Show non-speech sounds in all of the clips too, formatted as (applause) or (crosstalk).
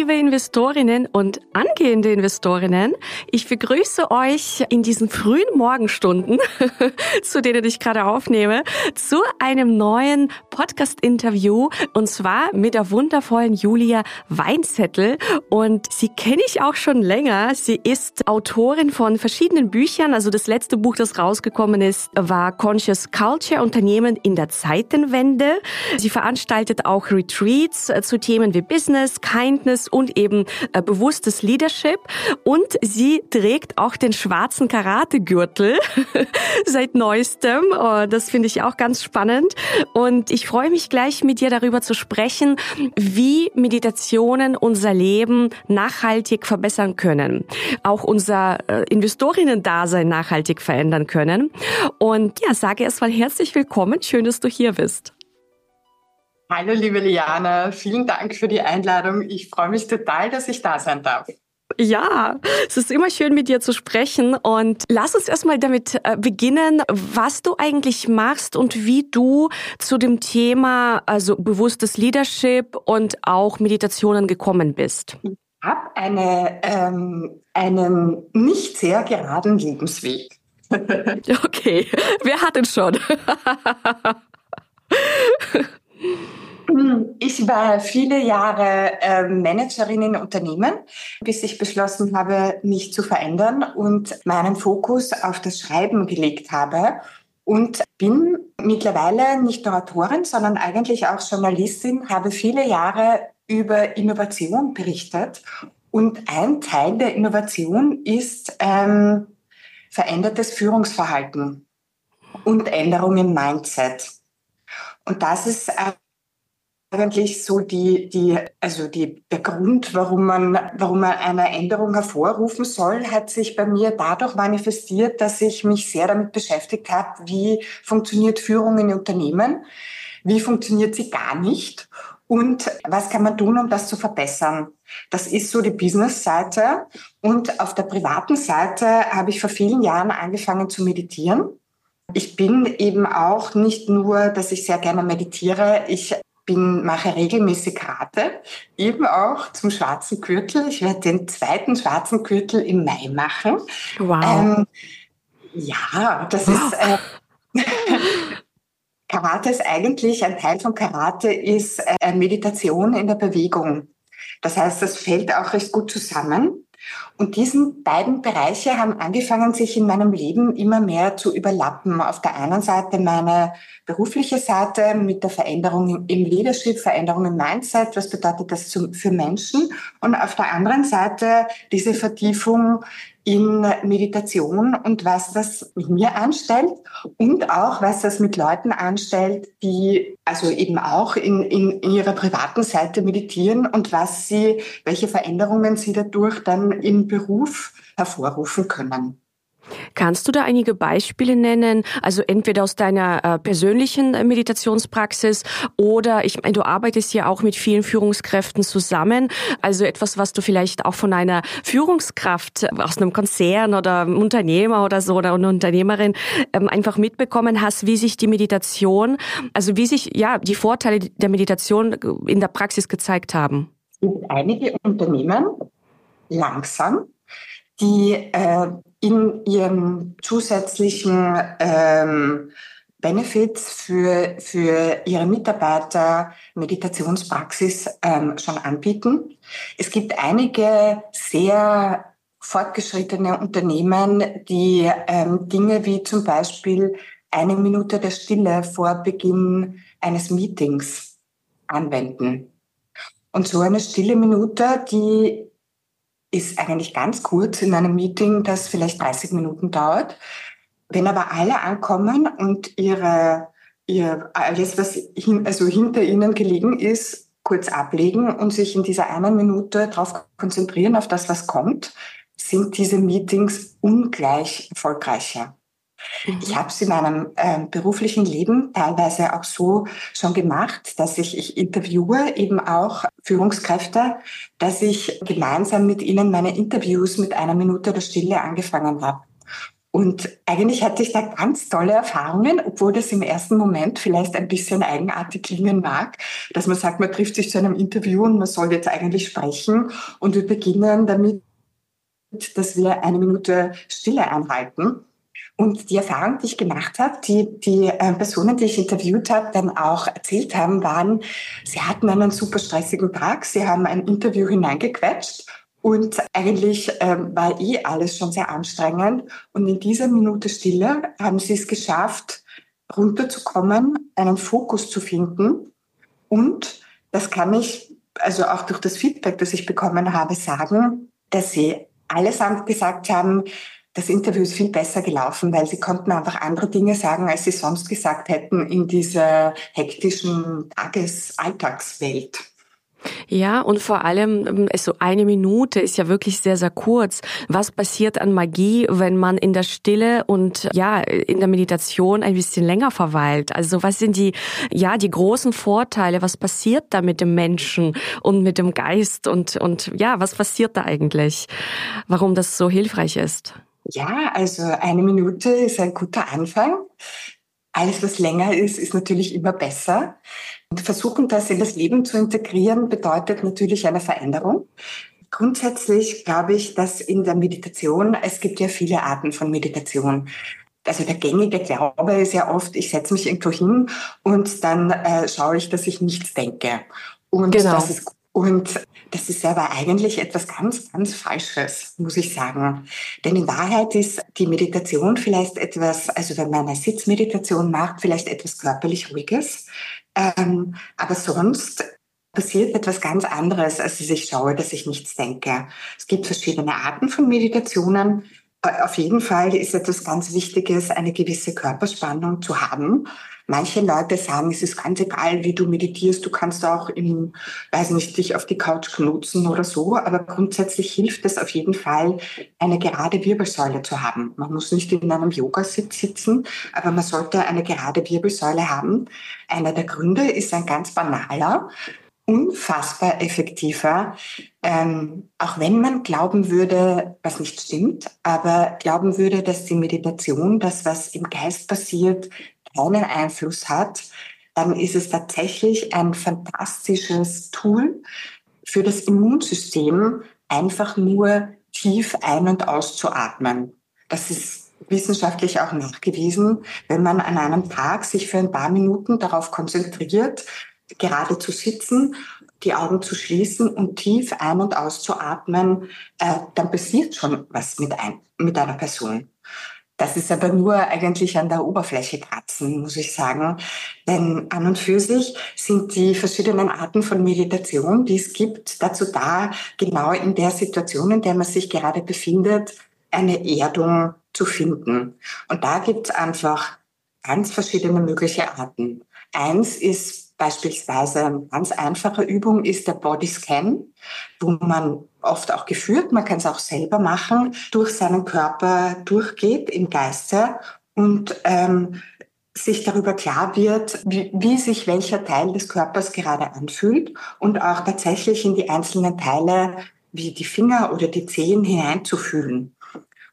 Liebe Investorinnen und angehende Investorinnen. Ich begrüße euch in diesen frühen Morgenstunden, (laughs) zu denen ich gerade aufnehme, zu einem neuen Podcast-Interview und zwar mit der wundervollen Julia Weinzettel. Und sie kenne ich auch schon länger. Sie ist Autorin von verschiedenen Büchern. Also das letzte Buch, das rausgekommen ist, war Conscious Culture, Unternehmen in der Zeitenwende. Sie veranstaltet auch Retreats zu Themen wie Business, Kindness und eben äh, bewusstes Leadership. Und sie trägt auch den schwarzen Karategürtel (laughs) seit neuestem. Oh, das finde ich auch ganz spannend. Und ich freue mich gleich mit dir darüber zu sprechen, wie Meditationen unser Leben nachhaltig verbessern können. Auch unser äh, Investorinnen-Dasein nachhaltig verändern können. Und ja, sage erstmal herzlich willkommen. Schön, dass du hier bist. Hallo, liebe Liana. Vielen Dank für die Einladung. Ich freue mich total, dass ich da sein darf. Ja, es ist immer schön mit dir zu sprechen und lass uns erstmal damit äh, beginnen, was du eigentlich machst und wie du zu dem Thema also bewusstes Leadership und auch Meditationen gekommen bist. Ich habe eine, ähm, einen nicht sehr geraden Lebensweg. (laughs) okay, wer hat ihn schon? (laughs) Ich war viele Jahre äh, Managerin in Unternehmen, bis ich beschlossen habe, mich zu verändern und meinen Fokus auf das Schreiben gelegt habe und bin mittlerweile nicht nur Autorin, sondern eigentlich auch Journalistin, habe viele Jahre über Innovation berichtet. Und ein Teil der Innovation ist ähm, verändertes Führungsverhalten und Änderungen im Mindset. Und das ist eigentlich so die, die, also die, der Grund, warum man, warum man eine Änderung hervorrufen soll, hat sich bei mir dadurch manifestiert, dass ich mich sehr damit beschäftigt habe, wie funktioniert Führung in Unternehmen, wie funktioniert sie gar nicht und was kann man tun, um das zu verbessern. Das ist so die Business-Seite. Und auf der privaten Seite habe ich vor vielen Jahren angefangen zu meditieren. Ich bin eben auch nicht nur, dass ich sehr gerne meditiere, ich bin, mache regelmäßig Karate, eben auch zum schwarzen Gürtel. Ich werde den zweiten schwarzen Gürtel im Mai machen. Wow. Ähm, ja, das ist. Äh, (laughs) Karate ist eigentlich, ein Teil von Karate ist äh, Meditation in der Bewegung. Das heißt, das fällt auch recht gut zusammen. Und diesen beiden Bereiche haben angefangen, sich in meinem Leben immer mehr zu überlappen. Auf der einen Seite meine berufliche Seite mit der Veränderung im Leadership, Veränderung im Mindset, was bedeutet das für Menschen? Und auf der anderen Seite diese Vertiefung in Meditation und was das mit mir anstellt und auch was das mit Leuten anstellt, die also eben auch in, in, in ihrer privaten Seite meditieren und was sie, welche Veränderungen sie dadurch dann im Beruf hervorrufen können. Kannst du da einige Beispiele nennen? Also entweder aus deiner äh, persönlichen äh, Meditationspraxis oder ich meine, du arbeitest ja auch mit vielen Führungskräften zusammen. Also etwas, was du vielleicht auch von einer Führungskraft aus einem Konzern oder einem Unternehmer oder so oder eine Unternehmerin ähm, einfach mitbekommen hast, wie sich die Meditation, also wie sich ja die Vorteile der Meditation in der Praxis gezeigt haben. Es gibt einige Unternehmen langsam, die äh, in ihren zusätzlichen ähm, Benefits für, für ihre Mitarbeiter Meditationspraxis ähm, schon anbieten. Es gibt einige sehr fortgeschrittene Unternehmen, die ähm, Dinge wie zum Beispiel eine Minute der Stille vor Beginn eines Meetings anwenden. Und so eine stille Minute, die ist eigentlich ganz kurz in einem Meeting, das vielleicht 30 Minuten dauert. Wenn aber alle ankommen und ihre, ihr, alles, was hin, also hinter ihnen gelegen ist, kurz ablegen und sich in dieser einen Minute darauf konzentrieren, auf das, was kommt, sind diese Meetings ungleich erfolgreicher. Mhm. Ich habe es in meinem äh, beruflichen Leben teilweise auch so schon gemacht, dass ich, ich interviewe eben auch Führungskräfte, dass ich gemeinsam mit ihnen meine Interviews mit einer Minute der Stille angefangen habe. Und eigentlich hatte ich da ganz tolle Erfahrungen, obwohl das im ersten Moment vielleicht ein bisschen eigenartig klingen mag, dass man sagt, man trifft sich zu einem Interview und man soll jetzt eigentlich sprechen und wir beginnen damit, dass wir eine Minute Stille einhalten. Und die Erfahrung, die ich gemacht habe, die die äh, Personen, die ich interviewt habe, dann auch erzählt haben, waren, sie hatten einen super stressigen Tag, sie haben ein Interview hineingequetscht und eigentlich ähm, war eh alles schon sehr anstrengend. Und in dieser Minute Stille haben sie es geschafft, runterzukommen, einen Fokus zu finden. Und das kann ich also auch durch das Feedback, das ich bekommen habe, sagen, dass sie allesamt gesagt haben, das Interview ist viel besser gelaufen, weil sie konnten einfach andere Dinge sagen, als sie sonst gesagt hätten in dieser hektischen Tagesalltagswelt. Ja, und vor allem, ähm, so eine Minute ist ja wirklich sehr, sehr kurz. Was passiert an Magie, wenn man in der Stille und ja, in der Meditation ein bisschen länger verweilt? Also was sind die, ja, die großen Vorteile? Was passiert da mit dem Menschen und mit dem Geist und, und ja, was passiert da eigentlich? Warum das so hilfreich ist? Ja, also eine Minute ist ein guter Anfang. Alles, was länger ist, ist natürlich immer besser. Und versuchen, das in das Leben zu integrieren, bedeutet natürlich eine Veränderung. Grundsätzlich glaube ich, dass in der Meditation, es gibt ja viele Arten von Meditation. Also der gängige Glaube ist ja oft, ich setze mich irgendwo hin und dann äh, schaue ich, dass ich nichts denke. Und genau. das ist und das ist aber eigentlich etwas ganz, ganz Falsches, muss ich sagen. Denn in Wahrheit ist die Meditation vielleicht etwas, also wenn man eine Sitzmeditation macht, vielleicht etwas körperlich Ruhiges. Ähm, aber sonst passiert etwas ganz anderes, als ich schaue, dass ich nichts denke. Es gibt verschiedene Arten von Meditationen. Auf jeden Fall ist etwas ganz Wichtiges, eine gewisse Körperspannung zu haben. Manche Leute sagen, es ist ganz egal, wie du meditierst, du kannst auch im, weiß nicht, dich auf die Couch knutzen oder so, aber grundsätzlich hilft es auf jeden Fall, eine gerade Wirbelsäule zu haben. Man muss nicht in einem Yogasitz sitzen, aber man sollte eine gerade Wirbelsäule haben. Einer der Gründe ist ein ganz banaler unfassbar effektiver, ähm, auch wenn man glauben würde, was nicht stimmt, aber glauben würde, dass die Meditation, das, was im Geist passiert, keinen Einfluss hat, dann ist es tatsächlich ein fantastisches Tool für das Immunsystem, einfach nur tief ein- und auszuatmen. Das ist wissenschaftlich auch nachgewiesen, wenn man an einem Tag sich für ein paar Minuten darauf konzentriert, gerade zu sitzen, die Augen zu schließen und tief ein- und auszuatmen, äh, dann passiert schon was mit, ein, mit einer Person. Das ist aber nur eigentlich an der Oberfläche kratzen, muss ich sagen. Denn an und für sich sind die verschiedenen Arten von Meditation, die es gibt, dazu da, genau in der Situation, in der man sich gerade befindet, eine Erdung zu finden. Und da gibt es einfach ganz verschiedene mögliche Arten. Eins ist Beispielsweise eine ganz einfache Übung ist der Bodyscan, wo man oft auch geführt, man kann es auch selber machen, durch seinen Körper durchgeht im Geiste und ähm, sich darüber klar wird, wie, wie sich welcher Teil des Körpers gerade anfühlt und auch tatsächlich in die einzelnen Teile wie die Finger oder die Zehen hineinzufühlen.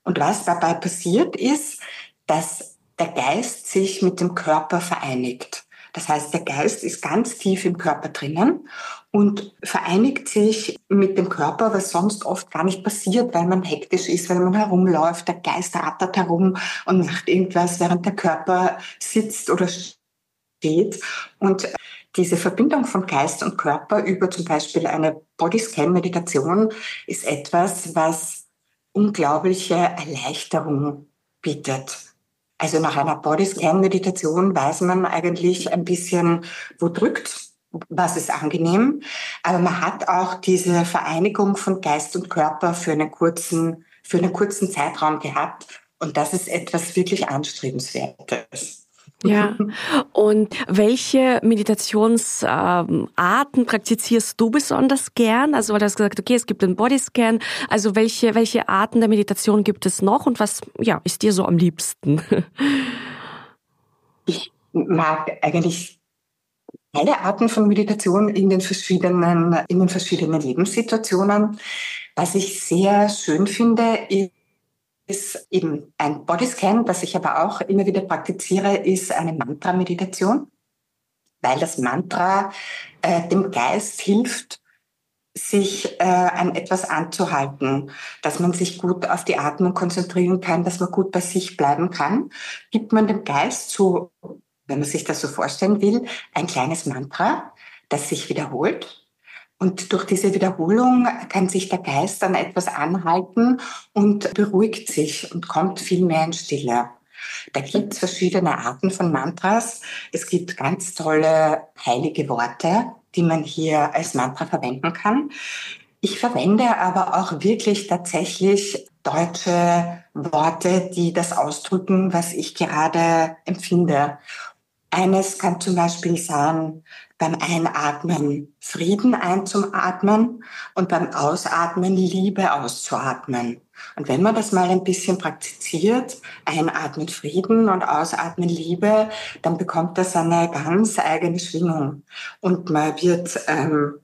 Und was dabei passiert ist, dass der Geist sich mit dem Körper vereinigt. Das heißt, der Geist ist ganz tief im Körper drinnen und vereinigt sich mit dem Körper, was sonst oft gar nicht passiert, weil man hektisch ist, weil man herumläuft, der Geist rattert herum und macht irgendwas, während der Körper sitzt oder steht. Und diese Verbindung von Geist und Körper über zum Beispiel eine Bodyscan-Meditation ist etwas, was unglaubliche Erleichterung bietet. Also nach einer Bodyscan-Meditation weiß man eigentlich ein bisschen, wo drückt, was ist angenehm. Aber man hat auch diese Vereinigung von Geist und Körper für einen kurzen, für einen kurzen Zeitraum gehabt. Und das ist etwas wirklich Anstrebenswertes. Ja. (laughs) Und welche Meditationsarten ähm, praktizierst du besonders gern? Also, weil du hast gesagt, okay, es gibt den Bodyscan. Also, welche, welche Arten der Meditation gibt es noch und was, ja, ist dir so am liebsten? (laughs) Ich mag eigentlich alle Arten von Meditation in den verschiedenen, in den verschiedenen Lebenssituationen. Was ich sehr schön finde, ist, ist eben ein Bodyscan, was ich aber auch immer wieder praktiziere, ist eine Mantra-Meditation, weil das Mantra äh, dem Geist hilft, sich äh, an etwas anzuhalten, dass man sich gut auf die Atmung konzentrieren kann, dass man gut bei sich bleiben kann, gibt man dem Geist so, wenn man sich das so vorstellen will, ein kleines Mantra, das sich wiederholt und durch diese Wiederholung kann sich der Geist an etwas anhalten und beruhigt sich und kommt viel mehr in Stille. Da gibt es verschiedene Arten von Mantras. Es gibt ganz tolle heilige Worte, die man hier als Mantra verwenden kann. Ich verwende aber auch wirklich tatsächlich deutsche Worte, die das ausdrücken, was ich gerade empfinde. Eines kann zum Beispiel sein, beim Einatmen Frieden einzuatmen und beim Ausatmen Liebe auszuatmen. Und wenn man das mal ein bisschen praktiziert, einatmen Frieden und ausatmen Liebe, dann bekommt das eine ganz eigene Schwingung. Und man wird, ähm,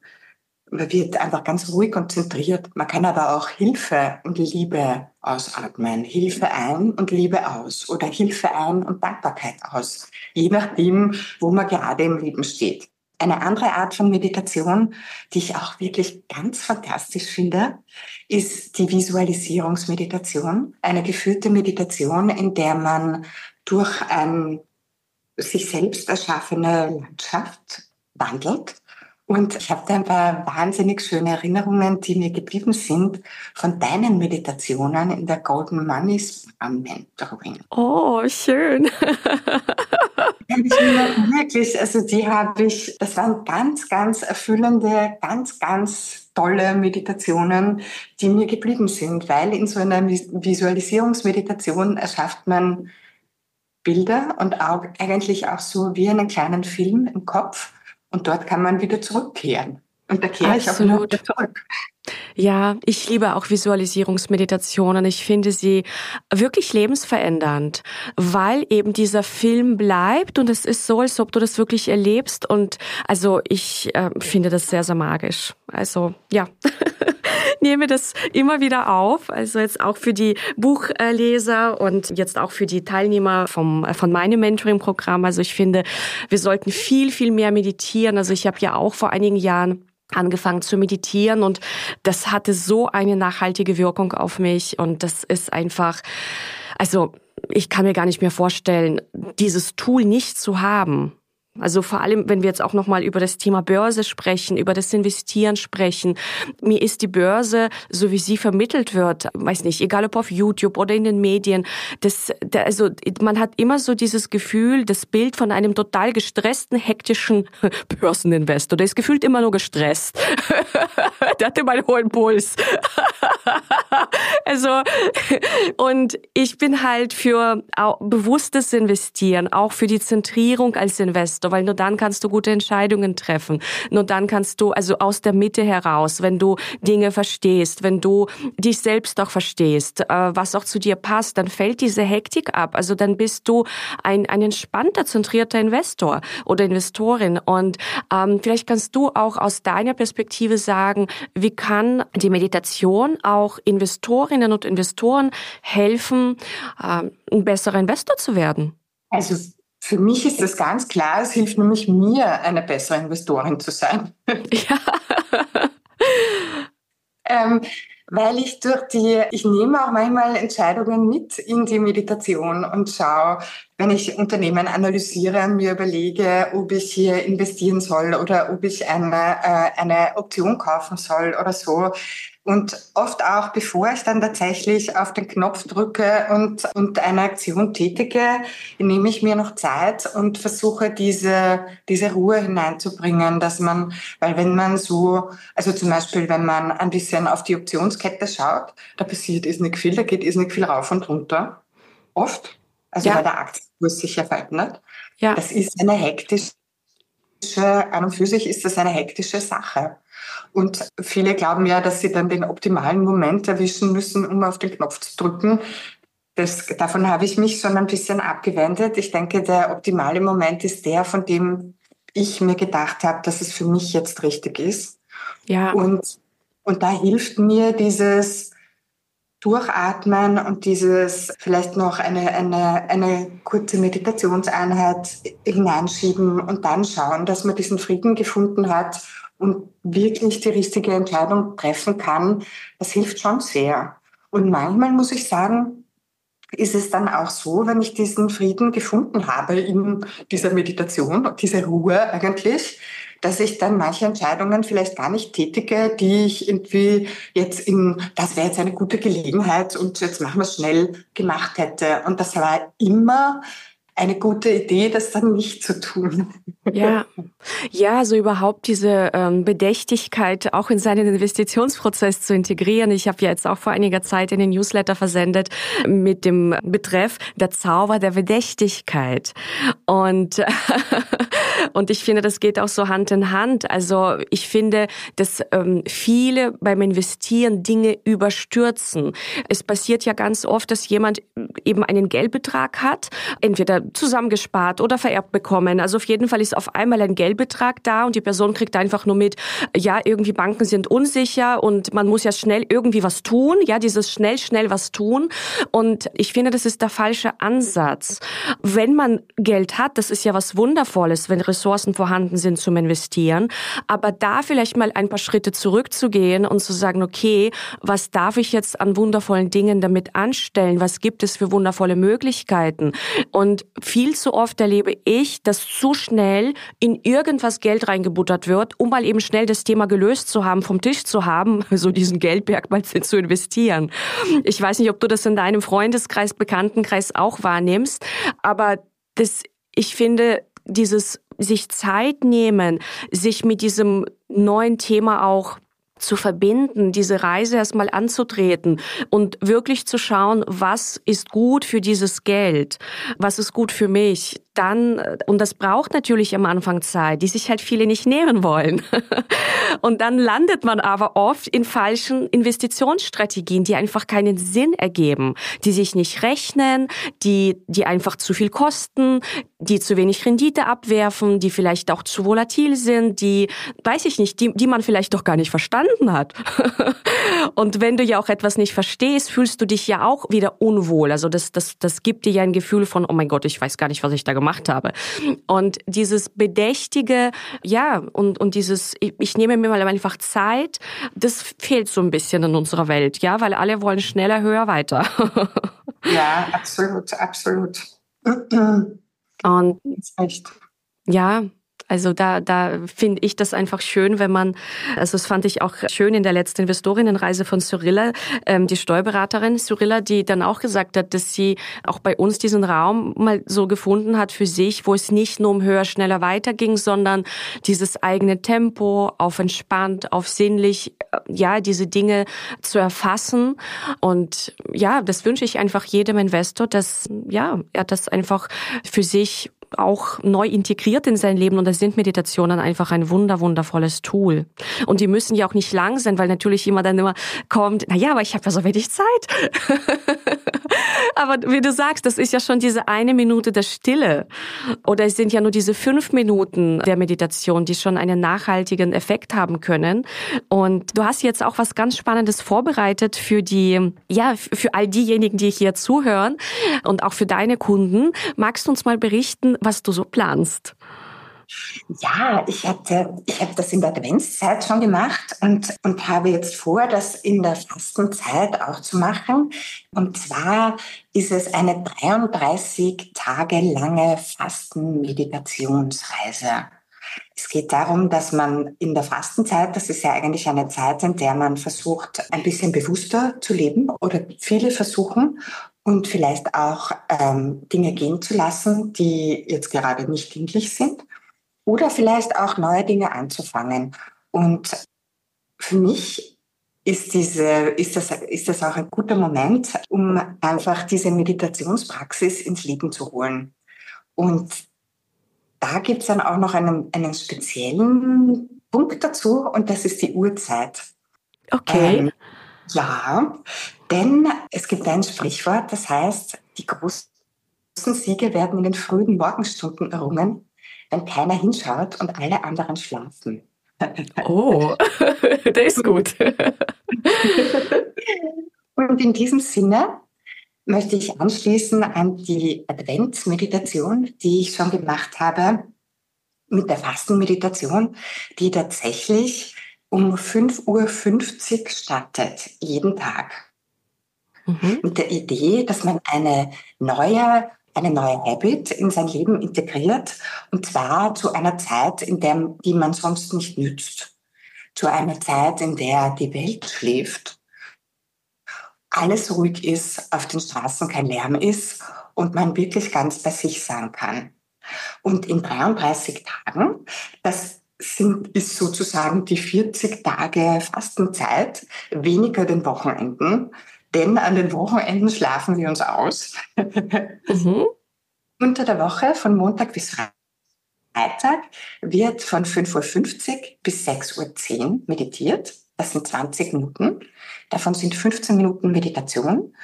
man wird einfach ganz ruhig konzentriert. Man kann aber auch Hilfe und Liebe ausatmen. Hilfe ein und Liebe aus. Oder Hilfe ein und Dankbarkeit aus. Je nachdem, wo man gerade im Leben steht. Eine andere Art von Meditation, die ich auch wirklich ganz fantastisch finde, ist die Visualisierungsmeditation. Eine geführte Meditation, in der man durch eine sich selbst erschaffene Landschaft wandelt. Und ich habe da ein paar wahnsinnig schöne Erinnerungen, die mir geblieben sind von deinen Meditationen in der Golden Money Mentoring. Oh, schön. (laughs) wirklich, also die habe ich, das waren ganz, ganz erfüllende, ganz, ganz tolle Meditationen, die mir geblieben sind, weil in so einer Visualisierungsmeditation erschafft man Bilder und auch eigentlich auch so wie einen kleinen Film im Kopf und dort kann man wieder zurückkehren. Und da kehre ich auch wieder zurück. Ja, ich liebe auch Visualisierungsmeditationen. Ich finde sie wirklich lebensverändernd, weil eben dieser Film bleibt und es ist so, als ob du das wirklich erlebst. Und also ich äh, finde das sehr, sehr magisch. Also ja. (laughs) nehme das immer wieder auf, also jetzt auch für die Buchleser und jetzt auch für die Teilnehmer vom, von meinem Mentoring-Programm. Also ich finde, wir sollten viel, viel mehr meditieren. Also ich habe ja auch vor einigen Jahren angefangen zu meditieren und das hatte so eine nachhaltige Wirkung auf mich und das ist einfach, also ich kann mir gar nicht mehr vorstellen, dieses Tool nicht zu haben. Also vor allem, wenn wir jetzt auch nochmal über das Thema Börse sprechen, über das Investieren sprechen. Mir ist die Börse, so wie sie vermittelt wird, weiß nicht, egal ob auf YouTube oder in den Medien, das, also man hat immer so dieses Gefühl, das Bild von einem total gestressten, hektischen (laughs) Börseninvestor. Der ist gefühlt immer nur gestresst. (laughs) Der hatte mal hohen Puls. (laughs) also, und ich bin halt für bewusstes Investieren, auch für die Zentrierung als Investor Investor, weil nur dann kannst du gute Entscheidungen treffen. Nur dann kannst du also aus der Mitte heraus, wenn du Dinge verstehst, wenn du dich selbst auch verstehst, äh, was auch zu dir passt, dann fällt diese Hektik ab. Also dann bist du ein, ein entspannter, zentrierter Investor oder Investorin. Und ähm, vielleicht kannst du auch aus deiner Perspektive sagen, wie kann die Meditation auch Investorinnen und Investoren helfen, ähm, ein besserer Investor zu werden? Also für mich ist das ganz klar, es hilft nämlich mir, eine bessere Investorin zu sein. (laughs) Ja. ähm, weil ich durch die, ich nehme auch manchmal Entscheidungen mit in die Meditation und schaue, wenn ich Unternehmen analysiere und mir überlege, ob ich hier investieren soll oder ob ich eine, äh, eine Option kaufen soll oder so, und oft auch, bevor ich dann tatsächlich auf den Knopf drücke und, und eine Aktion tätige, nehme ich mir noch Zeit und versuche diese, diese Ruhe hineinzubringen, dass man, weil wenn man so, also zum Beispiel, wenn man ein bisschen auf die Optionskette schaut, da passiert ist nicht viel, da geht ist nicht viel rauf und runter. Oft. Also ja. weil der Aktienkurs sich ja verändert. Ja. Das ist eine hektische, an und für sich ist das eine hektische Sache. Und viele glauben ja, dass sie dann den optimalen Moment erwischen müssen, um auf den Knopf zu drücken. Das, davon habe ich mich schon ein bisschen abgewendet. Ich denke, der optimale Moment ist der, von dem ich mir gedacht habe, dass es für mich jetzt richtig ist. Ja. Und, und da hilft mir dieses Durchatmen und dieses vielleicht noch eine, eine, eine kurze Meditationseinheit hineinschieben und dann schauen, dass man diesen Frieden gefunden hat und wirklich die richtige Entscheidung treffen kann. Das hilft schon sehr. Und manchmal muss ich sagen, ist es dann auch so, wenn ich diesen Frieden gefunden habe in dieser Meditation, diese Ruhe eigentlich, dass ich dann manche Entscheidungen vielleicht gar nicht tätige, die ich irgendwie jetzt in, das wäre jetzt eine gute Gelegenheit und jetzt machen wir es schnell gemacht hätte. Und das war immer eine gute Idee, das dann nicht zu tun. Ja, ja, so überhaupt diese ähm, Bedächtigkeit auch in seinen Investitionsprozess zu integrieren. Ich habe ja jetzt auch vor einiger Zeit in den Newsletter versendet mit dem Betreff der Zauber der Bedächtigkeit. Und (laughs) und ich finde, das geht auch so Hand in Hand. Also ich finde, dass ähm, viele beim Investieren Dinge überstürzen. Es passiert ja ganz oft, dass jemand eben einen Geldbetrag hat, entweder zusammengespart oder vererbt bekommen. Also auf jeden Fall ist auf einmal ein Geldbetrag da und die Person kriegt einfach nur mit, ja, irgendwie Banken sind unsicher und man muss ja schnell irgendwie was tun, ja, dieses schnell, schnell was tun. Und ich finde, das ist der falsche Ansatz. Wenn man Geld hat, das ist ja was Wundervolles, wenn Ressourcen vorhanden sind zum Investieren. Aber da vielleicht mal ein paar Schritte zurückzugehen und zu sagen, okay, was darf ich jetzt an wundervollen Dingen damit anstellen? Was gibt es für wundervolle Möglichkeiten? Und viel zu oft erlebe ich, dass zu schnell in irgendwas Geld reingebuttert wird, um mal eben schnell das Thema gelöst zu haben, vom Tisch zu haben, (laughs) so diesen Geldberg mal (laughs) zu investieren. Ich weiß nicht, ob du das in deinem Freundeskreis, Bekanntenkreis auch wahrnimmst, aber das, ich finde, dieses sich Zeit nehmen, sich mit diesem neuen Thema auch zu verbinden, diese Reise erstmal anzutreten und wirklich zu schauen, was ist gut für dieses Geld, was ist gut für mich, dann, und das braucht natürlich am Anfang Zeit, die sich halt viele nicht nähren wollen. (laughs) und dann landet man aber oft in falschen Investitionsstrategien, die einfach keinen Sinn ergeben, die sich nicht rechnen, die, die einfach zu viel kosten, die zu wenig Rendite abwerfen, die vielleicht auch zu volatil sind, die, weiß ich nicht, die, die man vielleicht doch gar nicht verstanden hat. (laughs) und wenn du ja auch etwas nicht verstehst, fühlst du dich ja auch wieder unwohl. Also das, das, das gibt dir ja ein Gefühl von, oh mein Gott, ich weiß gar nicht, was ich da gemacht gemacht habe. Und dieses Bedächtige, ja, und, und dieses, ich, ich nehme mir mal einfach Zeit, das fehlt so ein bisschen in unserer Welt, ja, weil alle wollen schneller, höher, weiter. (laughs) ja, absolut, absolut. Und ja, also da, da finde ich das einfach schön, wenn man, also das fand ich auch schön in der letzten Investorinnenreise von Cyrilla, ähm, die Steuerberaterin Cyrilla, die dann auch gesagt hat, dass sie auch bei uns diesen Raum mal so gefunden hat für sich, wo es nicht nur um höher, schneller weiterging, sondern dieses eigene Tempo, auf entspannt, auf sinnlich, äh, ja, diese Dinge zu erfassen. Und ja, das wünsche ich einfach jedem Investor, dass, ja, er das einfach für sich auch neu integriert in sein Leben und da sind Meditationen einfach ein wunder, wundervolles Tool. Und die müssen ja auch nicht lang sein, weil natürlich immer dann immer kommt, na ja, aber ich habe ja so wenig Zeit. (laughs) aber wie du sagst, das ist ja schon diese eine Minute der Stille. Oder es sind ja nur diese fünf Minuten der Meditation, die schon einen nachhaltigen Effekt haben können. Und du hast jetzt auch was ganz Spannendes vorbereitet für die, ja, für all diejenigen, die hier zuhören und auch für deine Kunden. Magst du uns mal berichten, was du so planst. Ja, ich hatte, ich habe das in der Adventszeit schon gemacht und, und habe jetzt vor, das in der Fastenzeit auch zu machen. Und zwar ist es eine 33 Tage lange Fasten-Meditationsreise. Es geht darum, dass man in der Fastenzeit, das ist ja eigentlich eine Zeit, in der man versucht, ein bisschen bewusster zu leben oder viele versuchen und vielleicht auch ähm, Dinge gehen zu lassen, die jetzt gerade nicht dienlich sind oder vielleicht auch neue Dinge anzufangen. Und für mich ist, diese, ist, das, ist das auch ein guter Moment, um einfach diese Meditationspraxis ins Leben zu holen. Und da gibt es dann auch noch einen, einen speziellen Punkt dazu und das ist die Uhrzeit. Okay. Ähm, ja, denn es gibt ein Sprichwort, das heißt, die großen Siege werden in den frühen Morgenstunden errungen, wenn keiner hinschaut und alle anderen schlafen. (laughs) Oh, (laughs) der ist gut. (laughs) und in diesem Sinne möchte ich anschließen an die Adventsmeditation, die ich schon gemacht habe, mit der Fastenmeditation, die tatsächlich um 5.50 Uhr startet, jeden Tag. Mhm. Mit der Idee, dass man eine neue, eine neue Habit in sein Leben integriert und zwar zu einer Zeit, in der, die man sonst nicht nützt. Zu einer Zeit, in der die Welt schläft, alles ruhig ist, auf den Straßen kein Lärm ist und man wirklich ganz bei sich sein kann. Und in 33 Tagen, das sind, ist sozusagen die 40 Tage Fastenzeit, weniger den Wochenenden, denn an den Wochenenden schlafen wir uns aus. Mhm. (laughs) Unter der Woche von Montag bis Freitag wird von 5.50 Uhr bis 6.10 Uhr meditiert. Das sind 20 Minuten. Davon sind 15 Minuten Meditation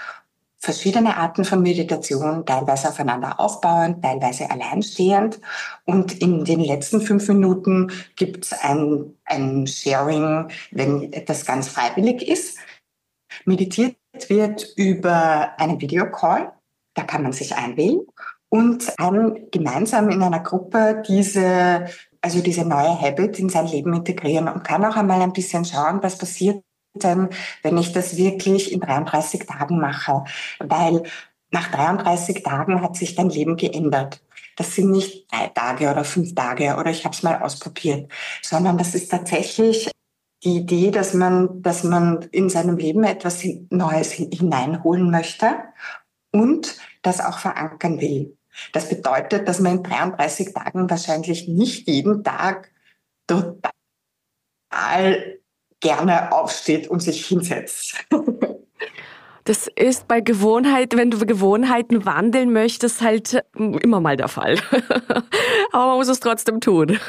verschiedene Arten von Meditation, teilweise aufeinander aufbauend, teilweise alleinstehend. Und in den letzten fünf Minuten gibt es ein, ein Sharing, wenn das ganz freiwillig ist. Meditiert wird über einen Videocall, da kann man sich einwählen und dann gemeinsam in einer Gruppe diese, also diese neue Habit in sein Leben integrieren und kann auch einmal ein bisschen schauen, was passiert, wenn ich das wirklich in 33 Tagen mache, weil nach 33 Tagen hat sich dein Leben geändert. Das sind nicht drei Tage oder fünf Tage oder ich habe es mal ausprobiert, sondern das ist tatsächlich die Idee, dass man, dass man in seinem Leben etwas Neues hineinholen möchte und das auch verankern will. Das bedeutet, dass man in 33 Tagen wahrscheinlich nicht jeden Tag total gerne aufsteht und sich hinsetzt. (laughs) Das ist bei Gewohnheit, wenn du Gewohnheiten wandeln möchtest, halt immer mal der Fall. (laughs) Aber man muss es trotzdem tun.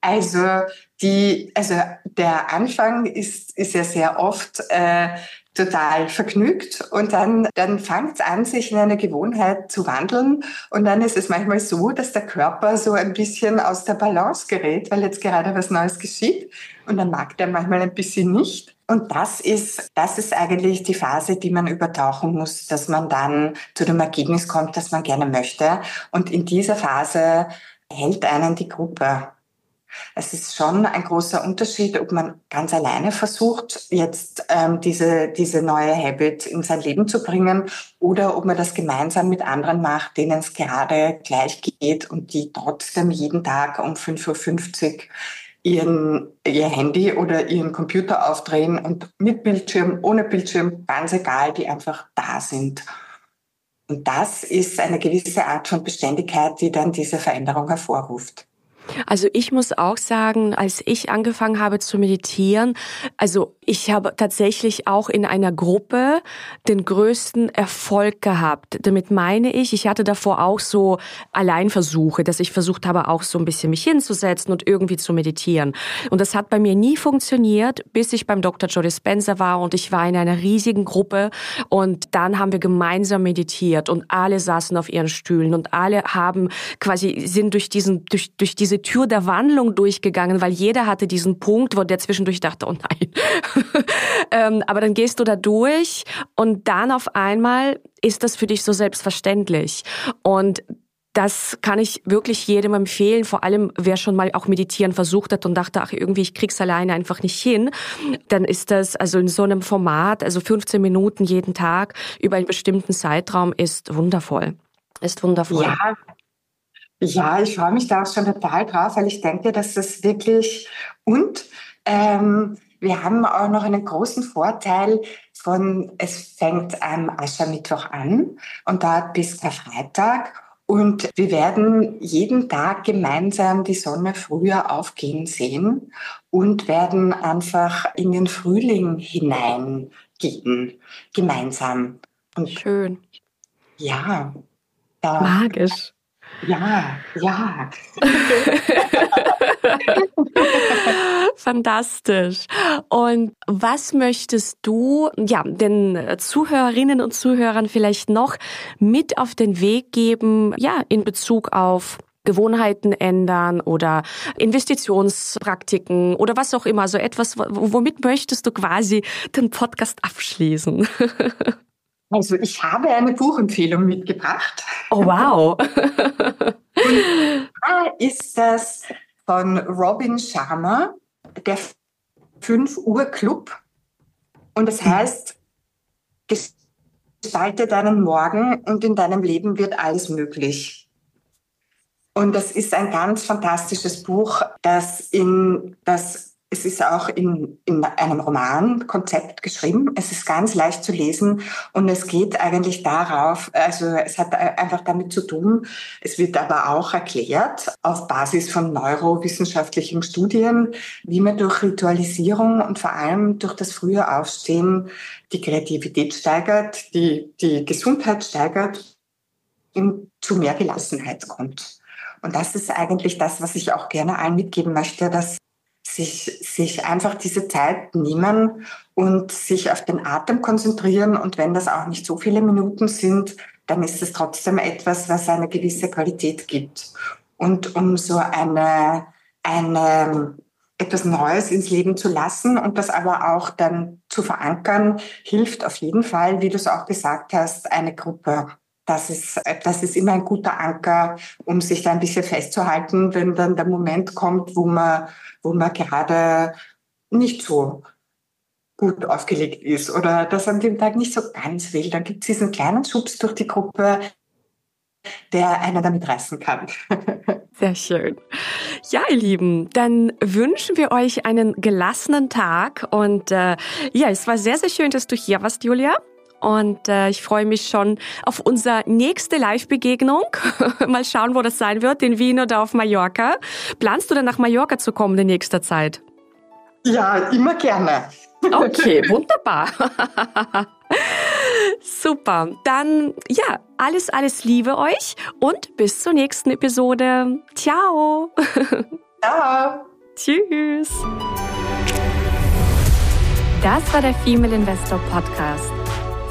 Also die, also der Anfang ist, ist ja sehr oft äh, total vergnügt und dann, dann fängt es an, sich in eine Gewohnheit zu wandeln und dann ist es manchmal so, dass der Körper so ein bisschen aus der Balance gerät, weil jetzt gerade was Neues geschieht und dann mag der manchmal ein bisschen nicht. Und das ist, das ist eigentlich die Phase, die man übertauchen muss, dass man dann zu dem Ergebnis kommt, das man gerne möchte. Und in dieser Phase hält einen die Gruppe. Es ist schon ein großer Unterschied, ob man ganz alleine versucht, jetzt ähm, diese, diese neue Habit in sein Leben zu bringen oder ob man das gemeinsam mit anderen macht, denen es gerade gleich geht und die trotzdem jeden Tag um 5.50 Uhr ihren, ihr Handy oder ihren Computer aufdrehen und mit Bildschirm, ohne Bildschirm, ganz egal, die einfach da sind. Und das ist eine gewisse Art von Beständigkeit, die dann diese Veränderung hervorruft. Also ich muss auch sagen, als ich angefangen habe zu meditieren, also ich habe tatsächlich auch in einer Gruppe den größten Erfolg gehabt. Damit meine ich, ich hatte davor auch so Alleinversuche, dass ich versucht habe, auch so ein bisschen mich hinzusetzen und irgendwie zu meditieren. Und das hat bei mir nie funktioniert, bis ich beim Dr. Joe Dispenza war und ich war in einer riesigen Gruppe und dann haben wir gemeinsam meditiert und alle saßen auf ihren Stühlen und alle haben quasi sind durch diesen durch durch diese Tür der Wandlung durchgegangen, weil jeder hatte diesen Punkt, wo der zwischendurch dachte, oh nein, (laughs) ähm, aber dann gehst du da durch und dann auf einmal ist das für dich so selbstverständlich. Und das kann ich wirklich jedem empfehlen, vor allem wer schon mal auch meditieren versucht hat und dachte, ach irgendwie, ich krieg's alleine einfach nicht hin, dann ist das also in so einem Format, also 15 Minuten jeden Tag über einen bestimmten Zeitraum ist wundervoll. Ist wundervoll. Ja. Ja, ich freue mich da auch schon total drauf, weil ich denke, dass das wirklich und ähm, wir haben auch noch einen großen Vorteil von, es fängt am Aschermittwoch an und dauert bis Karfreitag. Und wir werden jeden Tag gemeinsam die Sonne früher aufgehen sehen und werden einfach in den Frühling hineingehen, gemeinsam. Und Schön. Ja. Da, Magisch. Ja, ja. (laughs) Fantastisch. Und was möchtest du, ja, den Zuhörerinnen und Zuhörern vielleicht noch mit auf den Weg geben, ja, in Bezug auf Gewohnheiten ändern oder Investitionspraktiken oder was auch immer, so etwas, womit möchtest du quasi den Podcast abschließen? (laughs) Also ich habe eine Buchempfehlung mitgebracht. Oh wow. (laughs) Und da ist das von Robin Sharma, der 5 Uhr Club. Und es heißt, gestalte deinen Morgen und in deinem Leben wird alles möglich. Und das ist ein ganz fantastisches Buch, das in das es ist auch in, in einem Romankonzept geschrieben. Es ist ganz leicht zu lesen und es geht eigentlich darauf, also es hat einfach damit zu tun, es wird aber auch erklärt auf Basis von neurowissenschaftlichen Studien, wie man durch Ritualisierung und vor allem durch das frühe Aufstehen die Kreativität steigert, die, die Gesundheit steigert und zu mehr Gelassenheit kommt. Und das ist eigentlich das, was ich auch gerne allen mitgeben möchte, dass sich, sich einfach diese Zeit nehmen und sich auf den Atem konzentrieren. Und wenn das auch nicht so viele Minuten sind, dann ist es trotzdem etwas, was eine gewisse Qualität gibt. Und um so eine, eine, etwas Neues ins Leben zu lassen und das aber auch dann zu verankern, hilft auf jeden Fall, wie du es auch gesagt hast, eine Gruppe. Das ist, das ist immer ein guter Anker, um sich da ein bisschen festzuhalten, wenn dann der Moment kommt, wo man, wo man gerade nicht so gut aufgelegt ist oder das an dem Tag nicht so ganz will. Dann gibt es diesen kleinen Schubs durch die Gruppe, der einer damit reißen kann. (laughs) Sehr schön. Ja, ihr Lieben, dann wünschen wir euch einen gelassenen Tag und äh, ja, es war sehr, sehr schön, dass du hier warst, Julia. Und äh, ich freue mich schon auf unsere nächste Live-Begegnung. (laughs) Mal schauen, wo das sein wird, in Wien oder auf Mallorca. Planst du denn nach Mallorca zu kommen in nächster Zeit? Ja, immer gerne. (laughs) Okay, wunderbar. (laughs) Super. Dann ja, alles, alles Liebe euch und bis zur nächsten Episode. Ciao. Ciao. Tschüss. Das war der Female Investor Podcast.